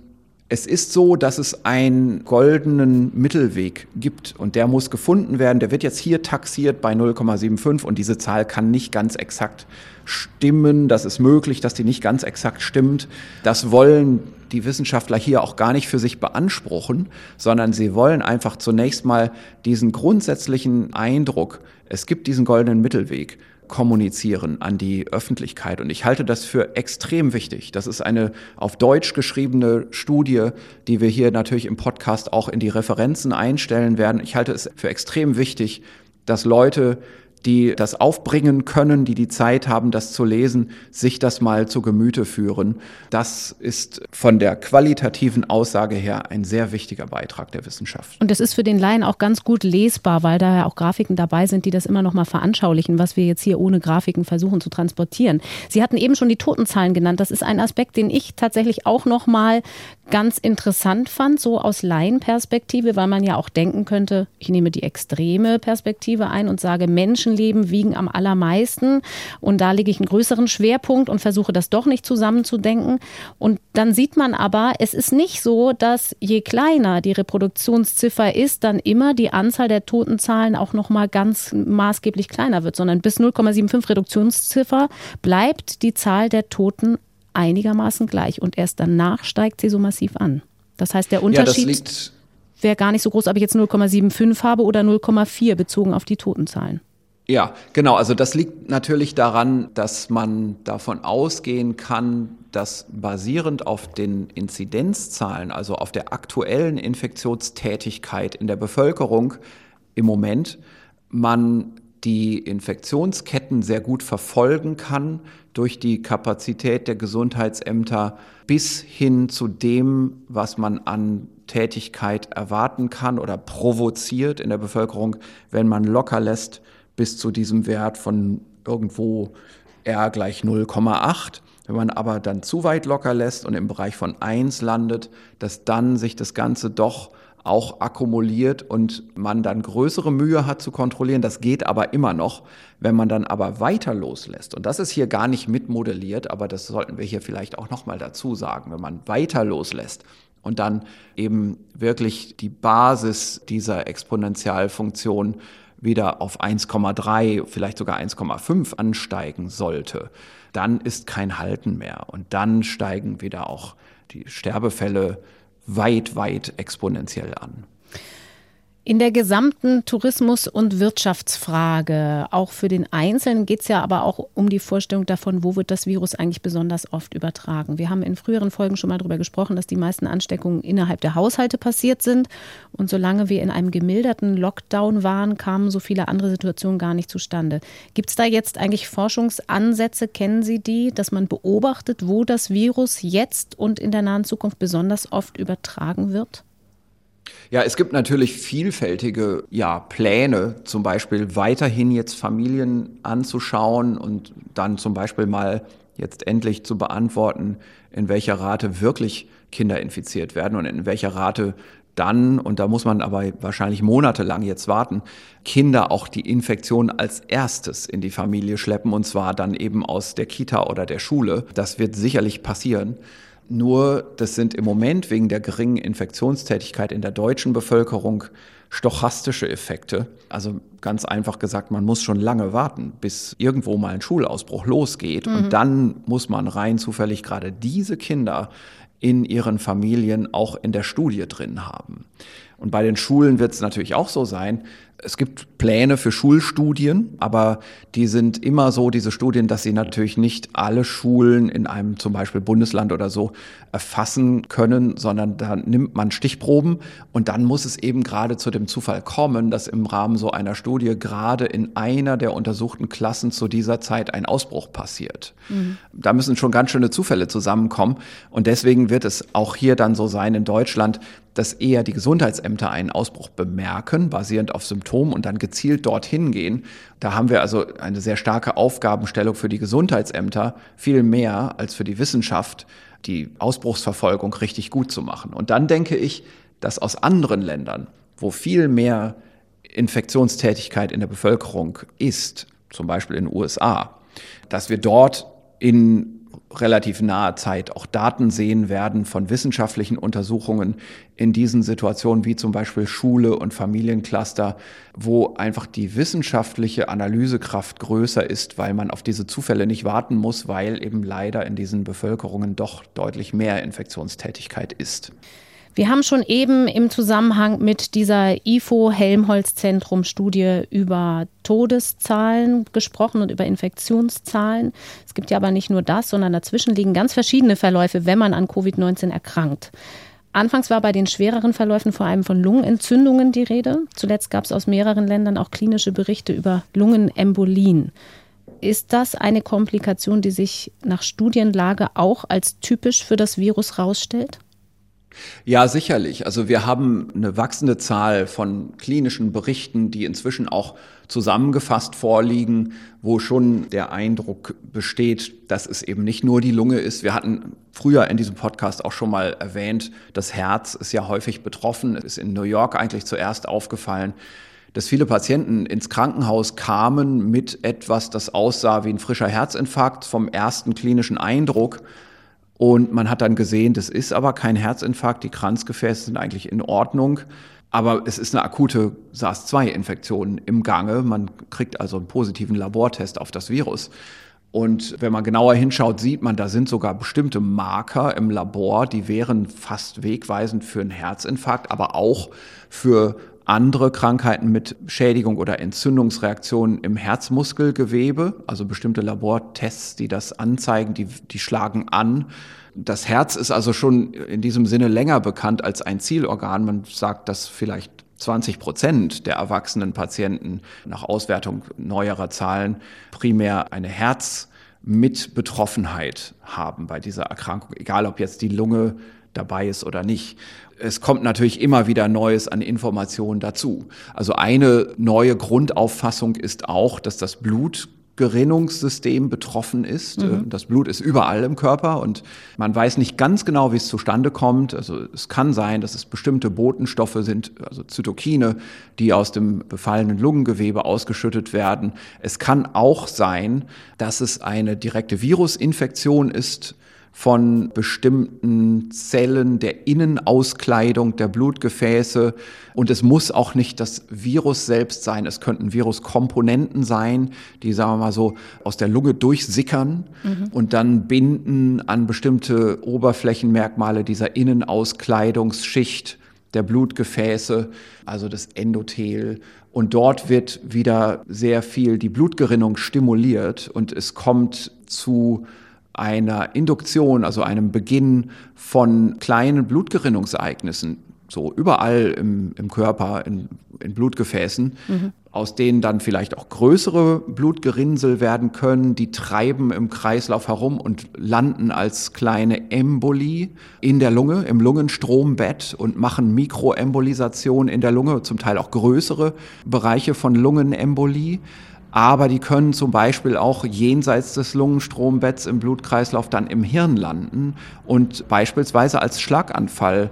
es ist so, dass es einen goldenen Mittelweg gibt und der muss gefunden werden. Der wird jetzt hier taxiert bei 0,75 und diese Zahl kann nicht ganz exakt stimmen. Das ist möglich, dass die nicht ganz exakt stimmt. Das wollen die Wissenschaftler hier auch gar nicht für sich beanspruchen, sondern sie wollen einfach zunächst mal diesen grundsätzlichen Eindruck, es gibt diesen goldenen Mittelweg kommunizieren an die Öffentlichkeit. Und ich halte das für extrem wichtig. Das ist eine auf Deutsch geschriebene Studie, die wir hier natürlich im Podcast auch in die Referenzen einstellen werden. Ich halte es für extrem wichtig, dass Leute die das aufbringen können, die die Zeit haben, das zu lesen, sich das mal zu Gemüte führen. Das ist von der qualitativen Aussage her ein sehr wichtiger Beitrag der Wissenschaft. Und es ist für den Laien auch ganz gut lesbar, weil da ja auch Grafiken dabei sind, die das immer noch mal veranschaulichen, was wir jetzt hier ohne Grafiken versuchen zu transportieren. Sie hatten eben schon die Totenzahlen genannt. Das ist ein Aspekt, den ich tatsächlich auch noch mal ganz interessant fand, so aus Laienperspektive, weil man ja auch denken könnte, ich nehme die extreme Perspektive ein und sage, Menschenleben wiegen am allermeisten und da lege ich einen größeren Schwerpunkt und versuche das doch nicht zusammenzudenken. Und dann sieht man aber, es ist nicht so, dass je kleiner die Reproduktionsziffer ist, dann immer die Anzahl der Totenzahlen auch noch mal ganz maßgeblich kleiner wird, sondern bis 0,75 Reduktionsziffer bleibt die Zahl der Toten einigermaßen gleich und erst danach steigt sie so massiv an. Das heißt, der Unterschied ja, wäre gar nicht so groß, ob ich jetzt 0,75 habe oder 0,4 bezogen auf die Totenzahlen. Ja, genau. Also das liegt natürlich daran, dass man davon ausgehen kann, dass basierend auf den Inzidenzzahlen, also auf der aktuellen Infektionstätigkeit in der Bevölkerung im Moment, man die Infektionsketten sehr gut verfolgen kann durch die Kapazität der Gesundheitsämter bis hin zu dem, was man an Tätigkeit erwarten kann oder provoziert in der Bevölkerung, wenn man locker lässt bis zu diesem Wert von irgendwo R gleich 0,8. Wenn man aber dann zu weit locker lässt und im Bereich von 1 landet, dass dann sich das Ganze doch auch akkumuliert und man dann größere Mühe hat zu kontrollieren. Das geht aber immer noch, wenn man dann aber weiter loslässt. Und das ist hier gar nicht mitmodelliert, aber das sollten wir hier vielleicht auch nochmal dazu sagen. Wenn man weiter loslässt und dann eben wirklich die Basis dieser Exponentialfunktion wieder auf 1,3, vielleicht sogar 1,5 ansteigen sollte, dann ist kein Halten mehr. Und dann steigen wieder auch die Sterbefälle weit, weit exponentiell an. In der gesamten Tourismus- und Wirtschaftsfrage, auch für den Einzelnen, geht es ja aber auch um die Vorstellung davon, wo wird das Virus eigentlich besonders oft übertragen. Wir haben in früheren Folgen schon mal darüber gesprochen, dass die meisten Ansteckungen innerhalb der Haushalte passiert sind. Und solange wir in einem gemilderten Lockdown waren, kamen so viele andere Situationen gar nicht zustande. Gibt es da jetzt eigentlich Forschungsansätze, kennen Sie die, dass man beobachtet, wo das Virus jetzt und in der nahen Zukunft besonders oft übertragen wird? Ja, es gibt natürlich vielfältige ja, Pläne, zum Beispiel weiterhin jetzt Familien anzuschauen und dann zum Beispiel mal jetzt endlich zu beantworten, in welcher Rate wirklich Kinder infiziert werden und in welcher Rate dann, und da muss man aber wahrscheinlich monatelang jetzt warten, Kinder auch die Infektion als erstes in die Familie schleppen und zwar dann eben aus der Kita oder der Schule. Das wird sicherlich passieren. Nur das sind im Moment wegen der geringen Infektionstätigkeit in der deutschen Bevölkerung stochastische Effekte. Also ganz einfach gesagt, man muss schon lange warten, bis irgendwo mal ein Schulausbruch losgeht. Mhm. Und dann muss man rein zufällig gerade diese Kinder in ihren Familien auch in der Studie drin haben. Und bei den Schulen wird es natürlich auch so sein, es gibt Pläne für Schulstudien, aber die sind immer so, diese Studien, dass sie natürlich nicht alle Schulen in einem zum Beispiel Bundesland oder so erfassen können, sondern da nimmt man Stichproben und dann muss es eben gerade zu dem Zufall kommen, dass im Rahmen so einer Studie gerade in einer der untersuchten Klassen zu dieser Zeit ein Ausbruch passiert. Mhm. Da müssen schon ganz schöne Zufälle zusammenkommen und deswegen wird es auch hier dann so sein in Deutschland, dass eher die Gesundheitsämter einen Ausbruch bemerken, basierend auf Symptomen und dann gezielt dorthin gehen. Da haben wir also eine sehr starke Aufgabenstellung für die Gesundheitsämter, viel mehr als für die Wissenschaft, die Ausbruchsverfolgung richtig gut zu machen. Und dann denke ich, dass aus anderen Ländern, wo viel mehr Infektionstätigkeit in der Bevölkerung ist, zum Beispiel in den USA, dass wir dort in relativ naher Zeit auch Daten sehen werden von wissenschaftlichen Untersuchungen in diesen Situationen wie zum Beispiel Schule und Familiencluster, wo einfach die wissenschaftliche Analysekraft größer ist, weil man auf diese Zufälle nicht warten muss, weil eben leider in diesen Bevölkerungen doch deutlich mehr Infektionstätigkeit ist. Wir haben schon eben im Zusammenhang mit dieser IFO-Helmholtz-Zentrum-Studie über Todeszahlen gesprochen und über Infektionszahlen. Es gibt ja aber nicht nur das, sondern dazwischen liegen ganz verschiedene Verläufe, wenn man an Covid-19 erkrankt. Anfangs war bei den schwereren Verläufen vor allem von Lungenentzündungen die Rede. Zuletzt gab es aus mehreren Ländern auch klinische Berichte über Lungenembolien. Ist das eine Komplikation, die sich nach Studienlage auch als typisch für das Virus herausstellt? Ja, sicherlich. Also wir haben eine wachsende Zahl von klinischen Berichten, die inzwischen auch zusammengefasst vorliegen, wo schon der Eindruck besteht, dass es eben nicht nur die Lunge ist. Wir hatten früher in diesem Podcast auch schon mal erwähnt, das Herz ist ja häufig betroffen, ist in New York eigentlich zuerst aufgefallen dass viele Patienten ins Krankenhaus kamen mit etwas, das aussah wie ein frischer Herzinfarkt vom ersten klinischen Eindruck und man hat dann gesehen, das ist aber kein Herzinfarkt, die Kranzgefäße sind eigentlich in Ordnung. Aber es ist eine akute SARS-2-Infektion im Gange. Man kriegt also einen positiven Labortest auf das Virus. Und wenn man genauer hinschaut, sieht man, da sind sogar bestimmte Marker im Labor, die wären fast wegweisend für einen Herzinfarkt, aber auch für andere Krankheiten mit Schädigung oder Entzündungsreaktionen im Herzmuskelgewebe, also bestimmte Labortests, die das anzeigen, die, die schlagen an. Das Herz ist also schon in diesem Sinne länger bekannt als ein Zielorgan. Man sagt, dass vielleicht 20 Prozent der erwachsenen Patienten nach Auswertung neuerer Zahlen primär eine Herzmitbetroffenheit haben bei dieser Erkrankung, egal ob jetzt die Lunge dabei ist oder nicht. Es kommt natürlich immer wieder Neues an Informationen dazu. Also eine neue Grundauffassung ist auch, dass das Blut Gerinnungssystem betroffen ist. Mhm. Das Blut ist überall im Körper und man weiß nicht ganz genau, wie es zustande kommt. Also es kann sein, dass es bestimmte Botenstoffe sind, also Zytokine, die aus dem befallenen Lungengewebe ausgeschüttet werden. Es kann auch sein, dass es eine direkte Virusinfektion ist, von bestimmten Zellen der Innenauskleidung der Blutgefäße. Und es muss auch nicht das Virus selbst sein. Es könnten Viruskomponenten sein, die, sagen wir mal so, aus der Lunge durchsickern mhm. und dann binden an bestimmte Oberflächenmerkmale dieser Innenauskleidungsschicht der Blutgefäße, also das Endothel. Und dort wird wieder sehr viel die Blutgerinnung stimuliert und es kommt zu einer Induktion, also einem Beginn von kleinen Blutgerinnungsereignissen, so überall im, im Körper, in, in Blutgefäßen, mhm. aus denen dann vielleicht auch größere Blutgerinnsel werden können, die treiben im Kreislauf herum und landen als kleine Emboli in der Lunge, im Lungenstrombett und machen Mikroembolisation in der Lunge, zum Teil auch größere Bereiche von Lungenembolie aber die können zum Beispiel auch jenseits des Lungenstrombetts im Blutkreislauf dann im Hirn landen und beispielsweise als Schlaganfall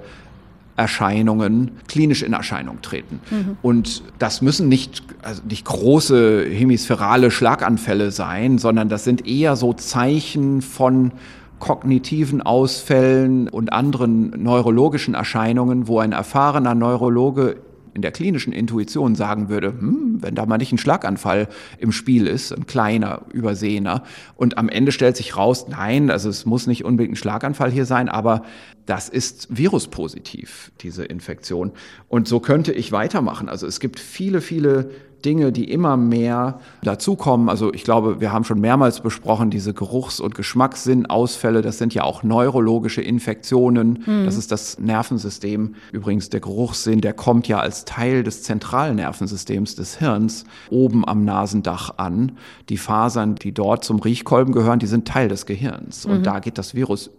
Erscheinungen klinisch in Erscheinung treten. Mhm. Und das müssen nicht, also nicht große hemisphärale Schlaganfälle sein, sondern das sind eher so Zeichen von kognitiven Ausfällen und anderen neurologischen Erscheinungen, wo ein erfahrener Neurologe in der klinischen Intuition sagen würde, hm, wenn da mal nicht ein Schlaganfall im Spiel ist, ein kleiner, übersehener, und am Ende stellt sich raus, nein, also es muss nicht unbedingt ein Schlaganfall hier sein, aber das ist viruspositiv, diese Infektion. Und so könnte ich weitermachen. Also es gibt viele, viele Dinge, die immer mehr dazukommen. Also ich glaube, wir haben schon mehrmals besprochen, diese Geruchs- und Geschmackssinnausfälle, das sind ja auch neurologische Infektionen. Mhm. Das ist das Nervensystem. Übrigens, der Geruchssinn, der kommt ja als Teil des Zentralnervensystems des Hirns oben am Nasendach an. Die Fasern, die dort zum Riechkolben gehören, die sind Teil des Gehirns. Mhm. Und da geht das Virus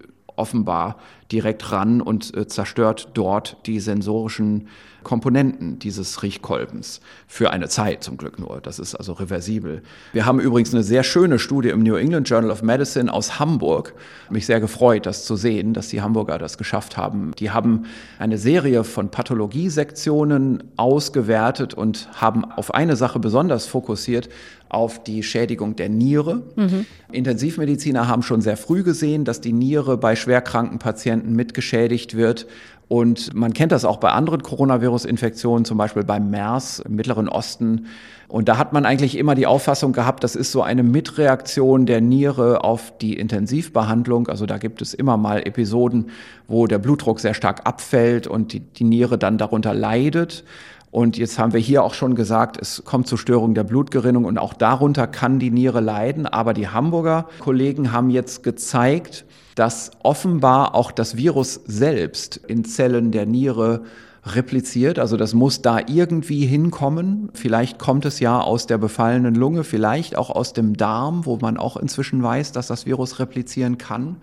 offenbar direkt ran und äh, zerstört dort die sensorischen Komponenten dieses Riechkolbens für eine Zeit zum Glück nur. Das ist also reversibel. Wir haben übrigens eine sehr schöne Studie im New England Journal of Medicine aus Hamburg. Mich sehr gefreut, das zu sehen, dass die Hamburger das geschafft haben. Die haben eine Serie von Pathologiesektionen ausgewertet und haben auf eine Sache besonders fokussiert, auf die Schädigung der Niere. Mhm. Intensivmediziner haben schon sehr früh gesehen, dass die Niere bei schwerkranken Patienten mitgeschädigt wird und man kennt das auch bei anderen Coronavirus-Infektionen, zum Beispiel beim MERS im Mittleren Osten. Und da hat man eigentlich immer die Auffassung gehabt, das ist so eine Mitreaktion der Niere auf die Intensivbehandlung. Also da gibt es immer mal Episoden, wo der Blutdruck sehr stark abfällt und die, die Niere dann darunter leidet. Und jetzt haben wir hier auch schon gesagt, es kommt zu Störungen der Blutgerinnung und auch darunter kann die Niere leiden. Aber die Hamburger Kollegen haben jetzt gezeigt, dass offenbar auch das Virus selbst in Zellen der Niere repliziert. Also das muss da irgendwie hinkommen. Vielleicht kommt es ja aus der befallenen Lunge, vielleicht auch aus dem Darm, wo man auch inzwischen weiß, dass das Virus replizieren kann.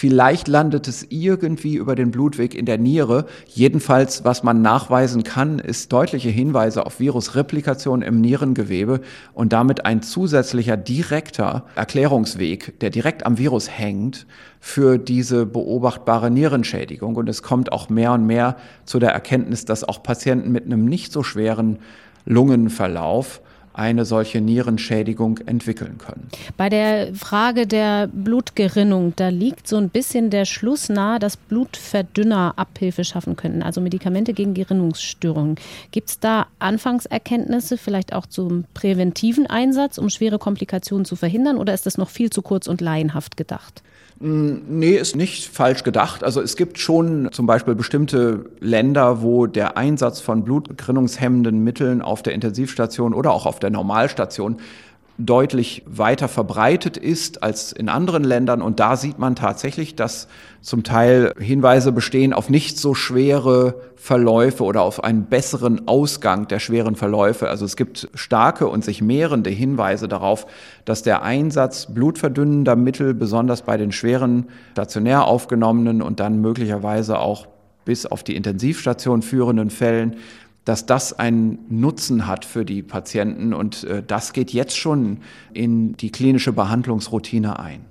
Vielleicht landet es irgendwie über den Blutweg in der Niere. Jedenfalls, was man nachweisen kann, ist deutliche Hinweise auf Virusreplikation im Nierengewebe und damit ein zusätzlicher direkter Erklärungsweg, der direkt am Virus hängt für diese beobachtbare Nierenschädigung. Und es kommt auch mehr und mehr zu der Erkenntnis, dass auch Patienten mit einem nicht so schweren Lungenverlauf eine solche Nierenschädigung entwickeln können. Bei der Frage der Blutgerinnung, da liegt so ein bisschen der Schluss nahe, dass Blutverdünner Abhilfe schaffen könnten, also Medikamente gegen Gerinnungsstörungen. Gibt es da Anfangserkenntnisse, vielleicht auch zum präventiven Einsatz, um schwere Komplikationen zu verhindern, oder ist das noch viel zu kurz und laienhaft gedacht? Hm, nee, ist nicht falsch gedacht. Also es gibt schon zum Beispiel bestimmte Länder, wo der Einsatz von blutgerinnungshemmenden Mitteln auf der Intensivstation oder auch auf der Normalstation deutlich weiter verbreitet ist als in anderen Ländern. Und da sieht man tatsächlich, dass zum Teil Hinweise bestehen auf nicht so schwere Verläufe oder auf einen besseren Ausgang der schweren Verläufe. Also es gibt starke und sich mehrende Hinweise darauf, dass der Einsatz blutverdünnender Mittel, besonders bei den schweren stationär aufgenommenen und dann möglicherweise auch bis auf die Intensivstation führenden Fällen, dass das einen Nutzen hat für die Patienten und äh, das geht jetzt schon in die klinische Behandlungsroutine ein.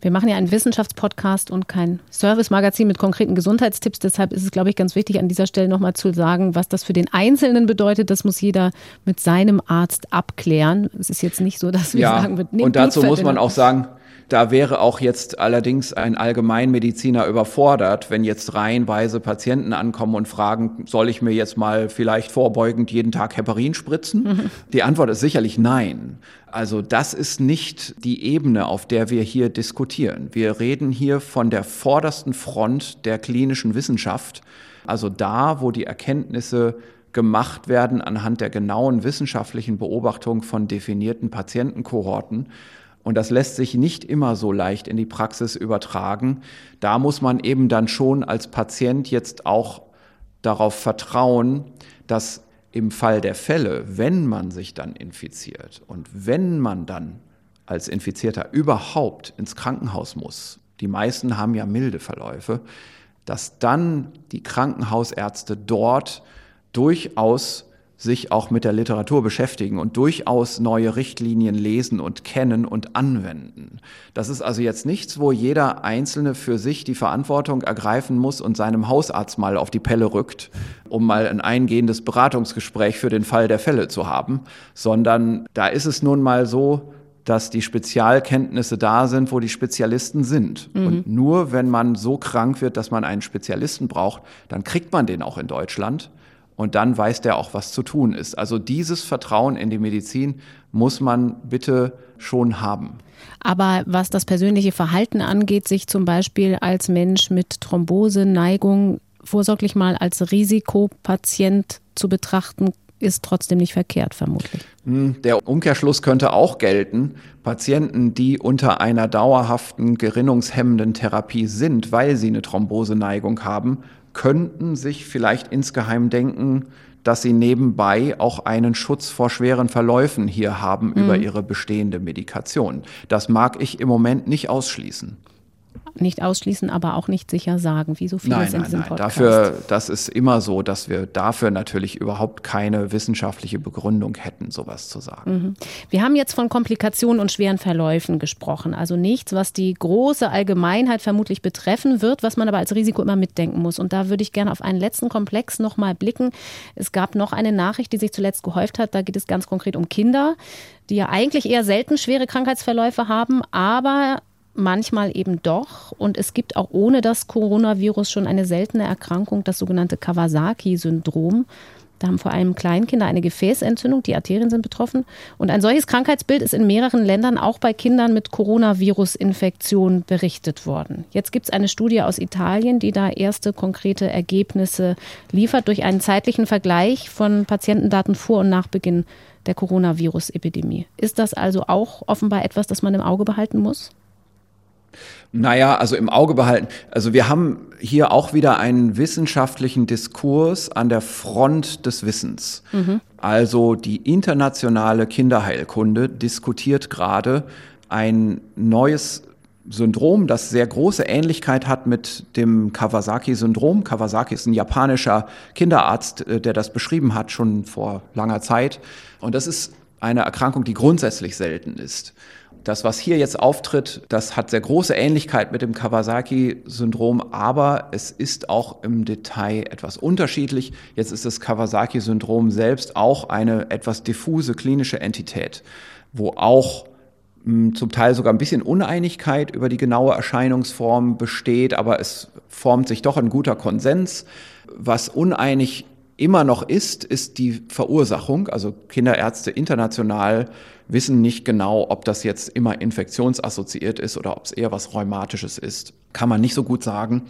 Wir machen ja einen Wissenschaftspodcast und kein Service-Magazin mit konkreten Gesundheitstipps. Deshalb ist es, glaube ich, ganz wichtig, an dieser Stelle nochmal zu sagen, was das für den Einzelnen bedeutet. Das muss jeder mit seinem Arzt abklären. Es ist jetzt nicht so, dass wir ja, sagen, wir und dazu muss man auch sagen, da wäre auch jetzt allerdings ein Allgemeinmediziner überfordert, wenn jetzt reihenweise Patienten ankommen und fragen, soll ich mir jetzt mal vielleicht vorbeugend jeden Tag Heparin spritzen? Mhm. Die Antwort ist sicherlich nein. Also das ist nicht die Ebene, auf der wir hier diskutieren. Wir reden hier von der vordersten Front der klinischen Wissenschaft, also da, wo die Erkenntnisse gemacht werden anhand der genauen wissenschaftlichen Beobachtung von definierten Patientenkohorten. Und das lässt sich nicht immer so leicht in die Praxis übertragen. Da muss man eben dann schon als Patient jetzt auch darauf vertrauen, dass im Fall der Fälle, wenn man sich dann infiziert und wenn man dann als Infizierter überhaupt ins Krankenhaus muss, die meisten haben ja milde Verläufe, dass dann die Krankenhausärzte dort durchaus sich auch mit der Literatur beschäftigen und durchaus neue Richtlinien lesen und kennen und anwenden. Das ist also jetzt nichts, wo jeder Einzelne für sich die Verantwortung ergreifen muss und seinem Hausarzt mal auf die Pelle rückt, um mal ein eingehendes Beratungsgespräch für den Fall der Fälle zu haben, sondern da ist es nun mal so, dass die Spezialkenntnisse da sind, wo die Spezialisten sind. Mhm. Und nur wenn man so krank wird, dass man einen Spezialisten braucht, dann kriegt man den auch in Deutschland und dann weiß der auch, was zu tun ist. Also dieses Vertrauen in die Medizin muss man bitte schon haben. Aber was das persönliche Verhalten angeht, sich zum Beispiel als Mensch mit Thrombose, Neigung vorsorglich mal als Risikopatient zu betrachten, ist trotzdem nicht verkehrt, vermutlich. Hm, der Umkehrschluss könnte auch gelten. Patienten, die unter einer dauerhaften gerinnungshemmenden Therapie sind, weil sie eine Thromboseneigung haben, könnten sich vielleicht insgeheim denken, dass sie nebenbei auch einen Schutz vor schweren Verläufen hier haben mhm. über ihre bestehende Medikation. Das mag ich im Moment nicht ausschließen nicht ausschließen, aber auch nicht sicher sagen, wie so vieles nein, in nein, diesem nein. Podcast. Dafür, das ist immer so, dass wir dafür natürlich überhaupt keine wissenschaftliche Begründung hätten, sowas zu sagen. Mhm. Wir haben jetzt von Komplikationen und schweren Verläufen gesprochen. Also nichts, was die große Allgemeinheit vermutlich betreffen wird, was man aber als Risiko immer mitdenken muss. Und da würde ich gerne auf einen letzten Komplex nochmal blicken. Es gab noch eine Nachricht, die sich zuletzt gehäuft hat. Da geht es ganz konkret um Kinder, die ja eigentlich eher selten schwere Krankheitsverläufe haben, aber manchmal eben doch. Und es gibt auch ohne das Coronavirus schon eine seltene Erkrankung, das sogenannte Kawasaki-Syndrom. Da haben vor allem Kleinkinder eine Gefäßentzündung, die Arterien sind betroffen. Und ein solches Krankheitsbild ist in mehreren Ländern auch bei Kindern mit Coronavirus-Infektion berichtet worden. Jetzt gibt es eine Studie aus Italien, die da erste konkrete Ergebnisse liefert durch einen zeitlichen Vergleich von Patientendaten vor und nach Beginn der Coronavirus-Epidemie. Ist das also auch offenbar etwas, das man im Auge behalten muss? Naja, also im Auge behalten. Also wir haben hier auch wieder einen wissenschaftlichen Diskurs an der Front des Wissens. Mhm. Also die internationale Kinderheilkunde diskutiert gerade ein neues Syndrom, das sehr große Ähnlichkeit hat mit dem Kawasaki-Syndrom. Kawasaki ist ein japanischer Kinderarzt, äh, der das beschrieben hat, schon vor langer Zeit. Und das ist eine Erkrankung, die grundsätzlich selten ist. Das, was hier jetzt auftritt, das hat sehr große Ähnlichkeit mit dem Kawasaki-Syndrom, aber es ist auch im Detail etwas unterschiedlich. Jetzt ist das Kawasaki-Syndrom selbst auch eine etwas diffuse klinische Entität, wo auch hm, zum Teil sogar ein bisschen Uneinigkeit über die genaue Erscheinungsform besteht, aber es formt sich doch ein guter Konsens. Was uneinig immer noch ist, ist die Verursachung. Also Kinderärzte international wissen nicht genau, ob das jetzt immer infektionsassoziiert ist oder ob es eher was Rheumatisches ist. Kann man nicht so gut sagen.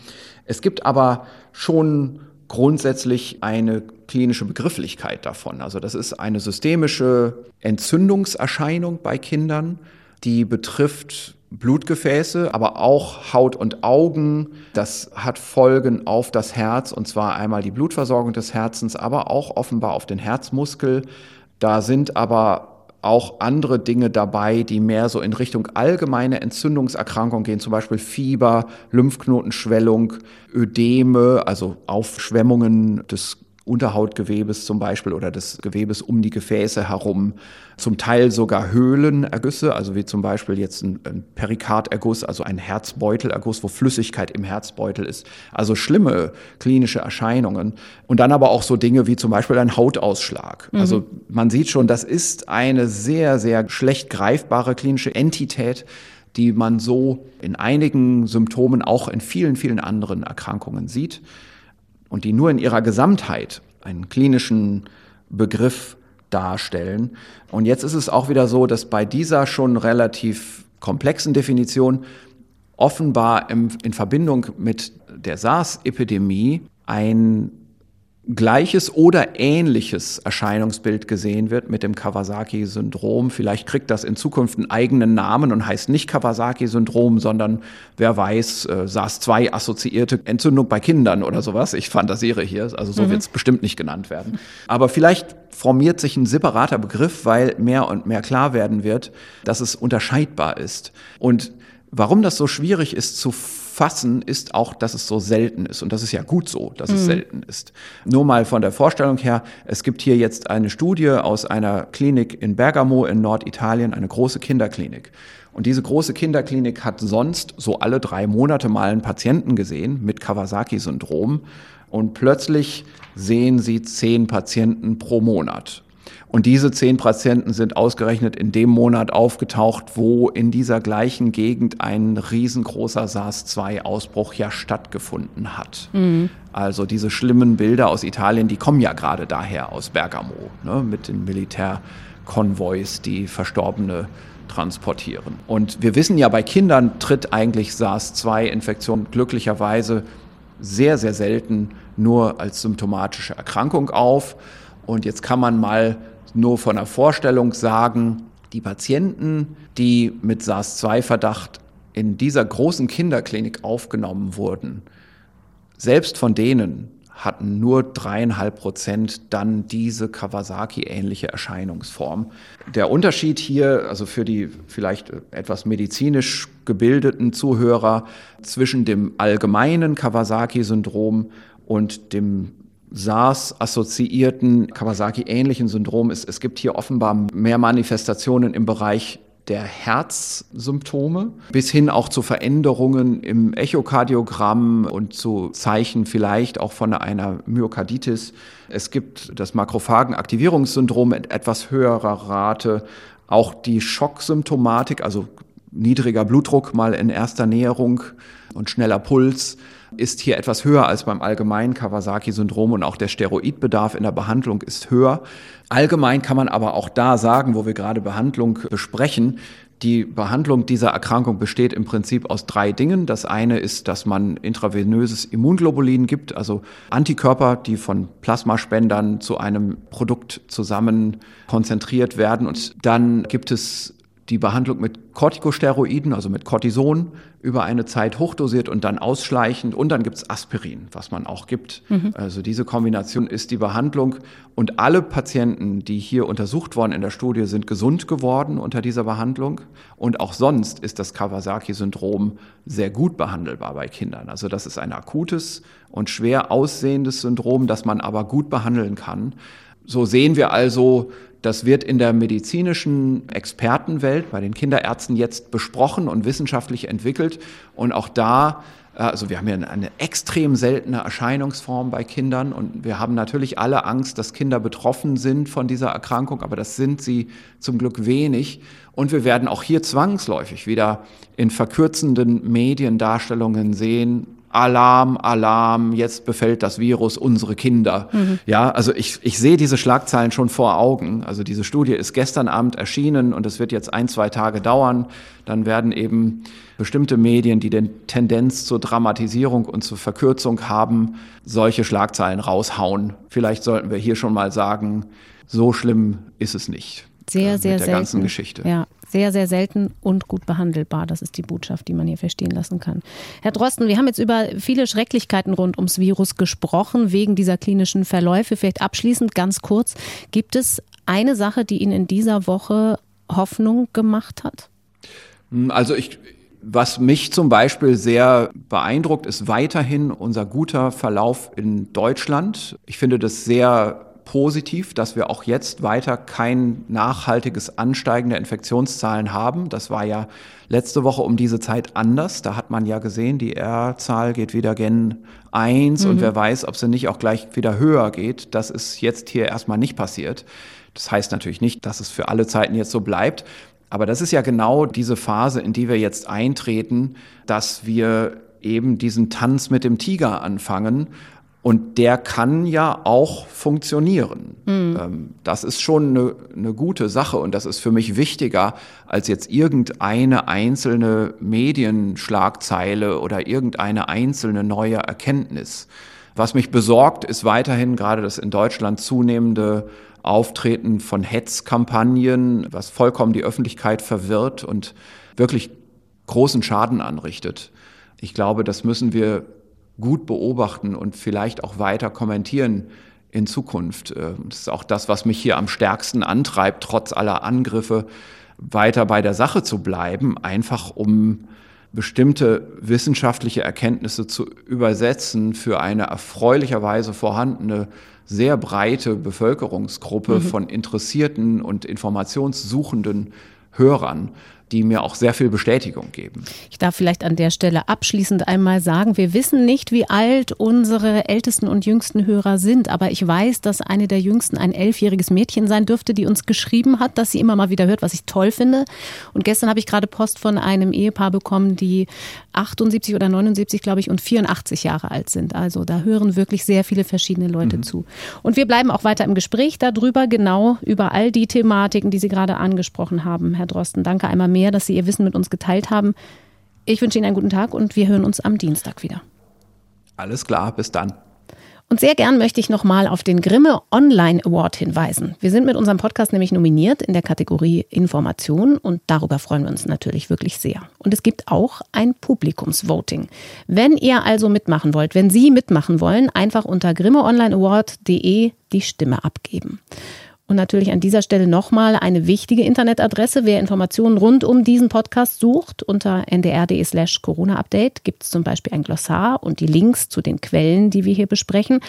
Es gibt aber schon grundsätzlich eine klinische Begrifflichkeit davon. Also das ist eine systemische Entzündungserscheinung bei Kindern, die betrifft Blutgefäße, aber auch Haut und Augen. Das hat Folgen auf das Herz, und zwar einmal die Blutversorgung des Herzens, aber auch offenbar auf den Herzmuskel. Da sind aber auch andere Dinge dabei, die mehr so in Richtung allgemeine Entzündungserkrankung gehen, zum Beispiel Fieber, Lymphknotenschwellung, Ödeme, also Aufschwemmungen des Unterhautgewebes zum Beispiel oder des Gewebes um die Gefäße herum, zum Teil sogar Höhlenergüsse, also wie zum Beispiel jetzt ein, ein Perikarderguss, also ein Herzbeutelerguss, wo Flüssigkeit im Herzbeutel ist. Also schlimme klinische Erscheinungen. Und dann aber auch so Dinge wie zum Beispiel ein Hautausschlag. Mhm. Also man sieht schon, das ist eine sehr, sehr schlecht greifbare klinische Entität, die man so in einigen Symptomen auch in vielen, vielen anderen Erkrankungen sieht und die nur in ihrer Gesamtheit einen klinischen Begriff darstellen. Und jetzt ist es auch wieder so, dass bei dieser schon relativ komplexen Definition offenbar im, in Verbindung mit der SARS-Epidemie ein gleiches oder ähnliches Erscheinungsbild gesehen wird mit dem Kawasaki-Syndrom. Vielleicht kriegt das in Zukunft einen eigenen Namen und heißt nicht Kawasaki-Syndrom, sondern wer weiß, äh, SARS-2-assoziierte Entzündung bei Kindern oder sowas. Ich fantasiere hier, also so mhm. wird es bestimmt nicht genannt werden. Aber vielleicht formiert sich ein separater Begriff, weil mehr und mehr klar werden wird, dass es unterscheidbar ist. Und warum das so schwierig ist zu fassen, ist auch, dass es so selten ist. Und das ist ja gut so, dass mhm. es selten ist. Nur mal von der Vorstellung her, es gibt hier jetzt eine Studie aus einer Klinik in Bergamo in Norditalien, eine große Kinderklinik. Und diese große Kinderklinik hat sonst so alle drei Monate mal einen Patienten gesehen mit Kawasaki-Syndrom. Und plötzlich sehen sie zehn Patienten pro Monat. Und diese zehn Patienten sind ausgerechnet in dem Monat aufgetaucht, wo in dieser gleichen Gegend ein riesengroßer SARS-2-Ausbruch ja stattgefunden hat. Mhm. Also diese schlimmen Bilder aus Italien, die kommen ja gerade daher aus Bergamo, ne, mit den Militärkonvois, die Verstorbene transportieren. Und wir wissen ja, bei Kindern tritt eigentlich SARS-2-Infektion glücklicherweise sehr, sehr selten nur als symptomatische Erkrankung auf. Und jetzt kann man mal nur von der Vorstellung sagen, die Patienten, die mit SARS-2-Verdacht in dieser großen Kinderklinik aufgenommen wurden, selbst von denen hatten nur dreieinhalb Prozent dann diese Kawasaki-ähnliche Erscheinungsform. Der Unterschied hier, also für die vielleicht etwas medizinisch gebildeten Zuhörer, zwischen dem allgemeinen Kawasaki-Syndrom und dem SARS-assoziierten Kawasaki-ähnlichen Syndrom ist, es gibt hier offenbar mehr Manifestationen im Bereich der Herzsymptome bis hin auch zu Veränderungen im Echokardiogramm und zu Zeichen vielleicht auch von einer Myokarditis. Es gibt das Makrophagenaktivierungssyndrom mit etwas höherer Rate, auch die Schocksymptomatik, also niedriger Blutdruck mal in erster Näherung und schneller Puls ist hier etwas höher als beim allgemeinen Kawasaki-Syndrom und auch der Steroidbedarf in der Behandlung ist höher. Allgemein kann man aber auch da sagen, wo wir gerade Behandlung besprechen, die Behandlung dieser Erkrankung besteht im Prinzip aus drei Dingen. Das eine ist, dass man intravenöses Immunglobulin gibt, also Antikörper, die von Plasmaspendern zu einem Produkt zusammen konzentriert werden. Und dann gibt es die Behandlung mit Corticosteroiden, also mit Cortison, über eine Zeit hochdosiert und dann ausschleichend. Und dann gibt es Aspirin, was man auch gibt. Mhm. Also diese Kombination ist die Behandlung. Und alle Patienten, die hier untersucht worden in der Studie, sind gesund geworden unter dieser Behandlung. Und auch sonst ist das Kawasaki-Syndrom sehr gut behandelbar bei Kindern. Also das ist ein akutes und schwer aussehendes Syndrom, das man aber gut behandeln kann. So sehen wir also, das wird in der medizinischen Expertenwelt bei den Kinderärzten jetzt besprochen und wissenschaftlich entwickelt. Und auch da, äh, also wir haben ja eine extrem seltene Erscheinungsform bei Kindern und wir haben natürlich alle Angst, dass Kinder betroffen sind von dieser Erkrankung, aber das sind sie zum Glück wenig. Und wir werden auch hier zwangsläufig wieder in verkürzenden Mediendarstellungen sehen, Alarm, Alarm, jetzt befällt das Virus unsere Kinder. Mhm. Ja, also ich, ich sehe diese Schlagzeilen schon vor Augen. Also diese Studie ist gestern Abend erschienen und es wird jetzt ein, zwei Tage dauern. Dann werden eben bestimmte Medien, die den Tendenz zur Dramatisierung und zur Verkürzung haben, solche Schlagzeilen raushauen. Vielleicht sollten wir hier schon mal sagen, so schlimm ist es nicht. Sehr, äh, sehr mit der selten. ganzen Geschichte. Ja, sehr, sehr selten und gut behandelbar. Das ist die Botschaft, die man hier verstehen lassen kann. Herr Drosten, wir haben jetzt über viele Schrecklichkeiten rund ums Virus gesprochen, wegen dieser klinischen Verläufe. Vielleicht abschließend ganz kurz, gibt es eine Sache, die Ihnen in dieser Woche Hoffnung gemacht hat? Hm, also ich, was mich zum Beispiel sehr beeindruckt, ist weiterhin unser guter Verlauf in Deutschland. Ich finde das sehr positiv, dass wir auch jetzt weiter kein nachhaltiges Ansteigen der Infektionszahlen haben. Das war ja letzte Woche um diese Zeit anders. Da hat man ja gesehen, die R-Zahl geht wieder gen 1 mhm. und wer weiß, ob sie nicht auch gleich wieder höher geht. Das ist jetzt hier erstmal nicht passiert. Das heißt natürlich nicht, dass es für alle Zeiten jetzt so bleibt. Aber das ist ja genau diese Phase, in die wir jetzt eintreten, dass wir eben diesen Tanz mit dem Tiger anfangen und der kann ja auch funktionieren. Mhm. Das ist schon eine, eine, gute Sache und das ist für mich wichtiger als jetzt irgendeine einzelne Medienschlagzeile oder irgendeine einzelne neue Erkenntnis. Was mich besorgt, ist weiterhin gerade das in Deutschland zunehmende Auftreten von Hetzkampagnen, was vollkommen die Öffentlichkeit verwirrt und wirklich großen Schaden anrichtet. Ich glaube, das müssen wir gut beobachten und vielleicht auch weiter kommentieren in Zukunft. Äh, das ist auch das, was mich hier am stärksten antreibt, trotz aller Angriffe weiter bei der Sache zu bleiben, einfach um bestimmte wissenschaftliche Erkenntnisse zu übersetzen für eine erfreulicherweise vorhandene, sehr breite Bevölkerungsgruppe mhm. von interessierten und informationssuchenden Hörern die mir auch sehr viel Bestätigung geben. Ich darf vielleicht an der Stelle abschließend einmal sagen, wir wissen nicht, wie alt unsere ältesten und jüngsten Hörer sind, aber ich weiß, dass eine der jüngsten ein elfjähriges Mädchen sein dürfte, die uns geschrieben hat, dass sie immer mal wieder hört, was ich toll finde. Und gestern habe ich gerade Post von einem Ehepaar bekommen, die 78 oder 79, glaube ich, und 84 Jahre alt sind. Also da hören wirklich sehr viele verschiedene Leute mhm. zu. Und wir bleiben auch weiter im Gespräch darüber, genau über all die Thematiken, die Sie gerade angesprochen haben, Herr Drosten. Danke einmal mehr, dass Sie Ihr Wissen mit uns geteilt haben. Ich wünsche Ihnen einen guten Tag und wir hören uns am Dienstag wieder. Alles klar, bis dann. Und sehr gern möchte ich nochmal auf den Grimme Online Award hinweisen. Wir sind mit unserem Podcast nämlich nominiert in der Kategorie Information und darüber freuen wir uns natürlich wirklich sehr. Und es gibt auch ein Publikumsvoting. Wenn ihr also mitmachen wollt, wenn Sie mitmachen wollen, einfach unter grimmeonlineaward.de die Stimme abgeben. Und natürlich an dieser Stelle nochmal eine wichtige Internetadresse. Wer Informationen rund um diesen Podcast sucht, unter ndr.de slash Corona-Update gibt es zum Beispiel ein Glossar und die Links zu den Quellen, die wir hier besprechen.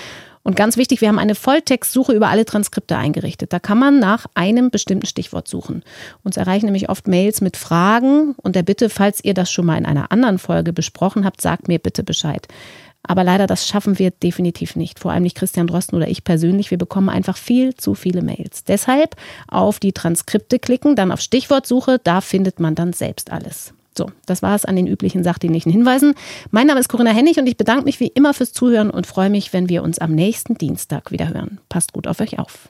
Und ganz wichtig, wir haben eine Volltextsuche über alle Transkripte eingerichtet. Da kann man nach einem bestimmten Stichwort suchen. Uns erreichen nämlich oft Mails mit Fragen und der Bitte, falls ihr das schon mal in einer anderen Folge besprochen habt, sagt mir bitte Bescheid. Aber leider, das schaffen wir definitiv nicht. Vor allem nicht Christian Drosten oder ich persönlich. Wir bekommen einfach viel zu viele Mails. Deshalb auf die Transkripte klicken, dann auf Stichwortsuche. Da findet man dann selbst alles. So, das war es an den üblichen sachdienlichen Hinweisen. Mein Name ist Corinna Hennig und ich bedanke mich wie immer fürs Zuhören und freue mich, wenn wir uns am nächsten Dienstag wieder hören. Passt gut auf euch auf.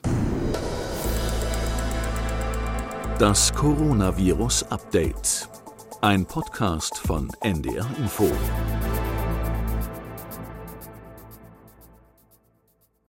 Das Coronavirus Update. Ein Podcast von NDR Info.